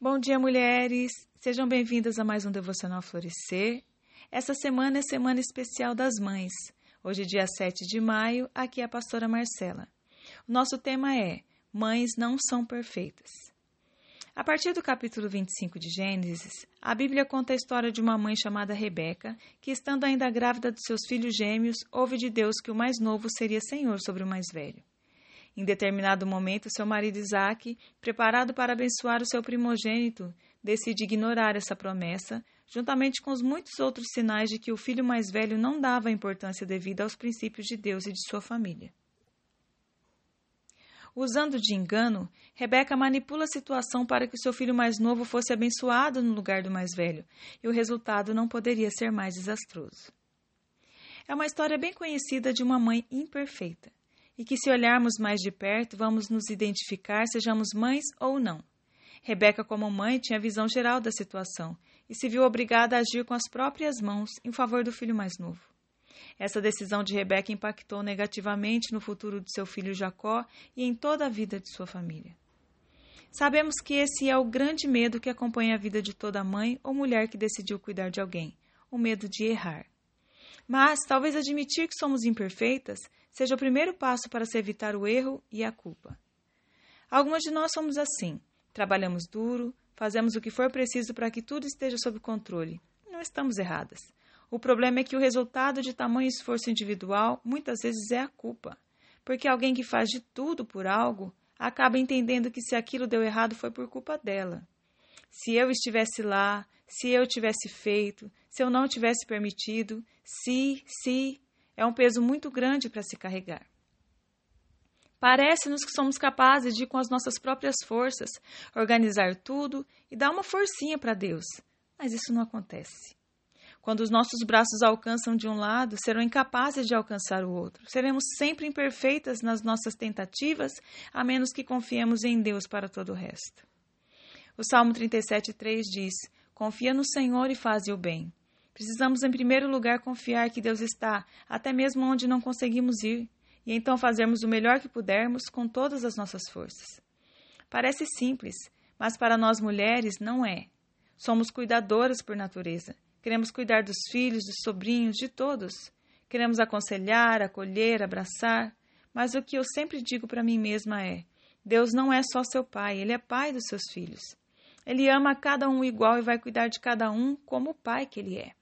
Bom dia, mulheres! Sejam bem-vindas a mais um Devocional Florescer. Essa semana é semana especial das mães. Hoje, dia 7 de maio, aqui é a pastora Marcela. O nosso tema é Mães não são perfeitas. A partir do capítulo 25 de Gênesis, a Bíblia conta a história de uma mãe chamada Rebeca, que, estando ainda grávida dos seus filhos gêmeos, ouve de Deus que o mais novo seria senhor sobre o mais velho. Em determinado momento, seu marido Isaac, preparado para abençoar o seu primogênito, decide ignorar essa promessa, juntamente com os muitos outros sinais de que o filho mais velho não dava a importância devida aos princípios de Deus e de sua família. Usando de engano, Rebeca manipula a situação para que o seu filho mais novo fosse abençoado no lugar do mais velho, e o resultado não poderia ser mais desastroso. É uma história bem conhecida de uma mãe imperfeita, e que, se olharmos mais de perto, vamos nos identificar, sejamos mães ou não. Rebeca, como mãe, tinha visão geral da situação e se viu obrigada a agir com as próprias mãos em favor do filho mais novo. Essa decisão de Rebeca impactou negativamente no futuro de seu filho Jacó e em toda a vida de sua família. Sabemos que esse é o grande medo que acompanha a vida de toda mãe ou mulher que decidiu cuidar de alguém: o medo de errar. Mas talvez admitir que somos imperfeitas seja o primeiro passo para se evitar o erro e a culpa. Algumas de nós somos assim: trabalhamos duro, fazemos o que for preciso para que tudo esteja sob controle. Não estamos erradas. O problema é que o resultado de tamanho esforço individual muitas vezes é a culpa, porque alguém que faz de tudo por algo acaba entendendo que se aquilo deu errado foi por culpa dela. Se eu estivesse lá, se eu tivesse feito, se eu não tivesse permitido, se, se, é um peso muito grande para se carregar. Parece-nos que somos capazes de, com as nossas próprias forças, organizar tudo e dar uma forcinha para Deus, mas isso não acontece. Quando os nossos braços alcançam de um lado, serão incapazes de alcançar o outro. Seremos sempre imperfeitas nas nossas tentativas, a menos que confiemos em Deus para todo o resto. O Salmo 37,3 diz: Confia no Senhor e faze o bem. Precisamos, em primeiro lugar, confiar que Deus está, até mesmo onde não conseguimos ir, e então fazermos o melhor que pudermos com todas as nossas forças. Parece simples, mas para nós mulheres não é. Somos cuidadoras por natureza Queremos cuidar dos filhos, dos sobrinhos, de todos. Queremos aconselhar, acolher, abraçar. Mas o que eu sempre digo para mim mesma é: Deus não é só seu pai, ele é pai dos seus filhos. Ele ama cada um igual e vai cuidar de cada um como o pai que ele é.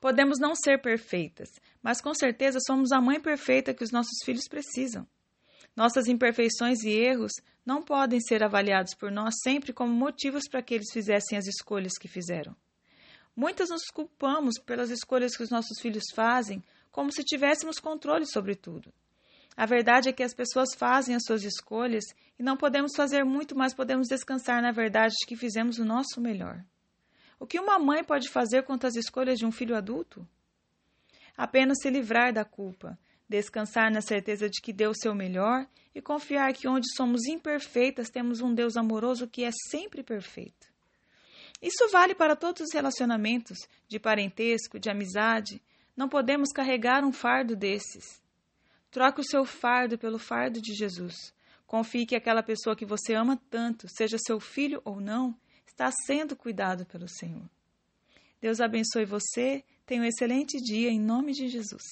Podemos não ser perfeitas, mas com certeza somos a mãe perfeita que os nossos filhos precisam. Nossas imperfeições e erros não podem ser avaliados por nós sempre como motivos para que eles fizessem as escolhas que fizeram. Muitas nos culpamos pelas escolhas que os nossos filhos fazem, como se tivéssemos controle sobre tudo. A verdade é que as pessoas fazem as suas escolhas e não podemos fazer muito, mas podemos descansar na verdade de que fizemos o nosso melhor. O que uma mãe pode fazer quanto às escolhas de um filho adulto? Apenas se livrar da culpa, descansar na certeza de que deu o seu melhor e confiar que onde somos imperfeitas temos um Deus amoroso que é sempre perfeito. Isso vale para todos os relacionamentos, de parentesco, de amizade. Não podemos carregar um fardo desses. Troque o seu fardo pelo fardo de Jesus. Confie que aquela pessoa que você ama tanto, seja seu filho ou não, está sendo cuidado pelo Senhor. Deus abençoe você. Tenha um excelente dia em nome de Jesus.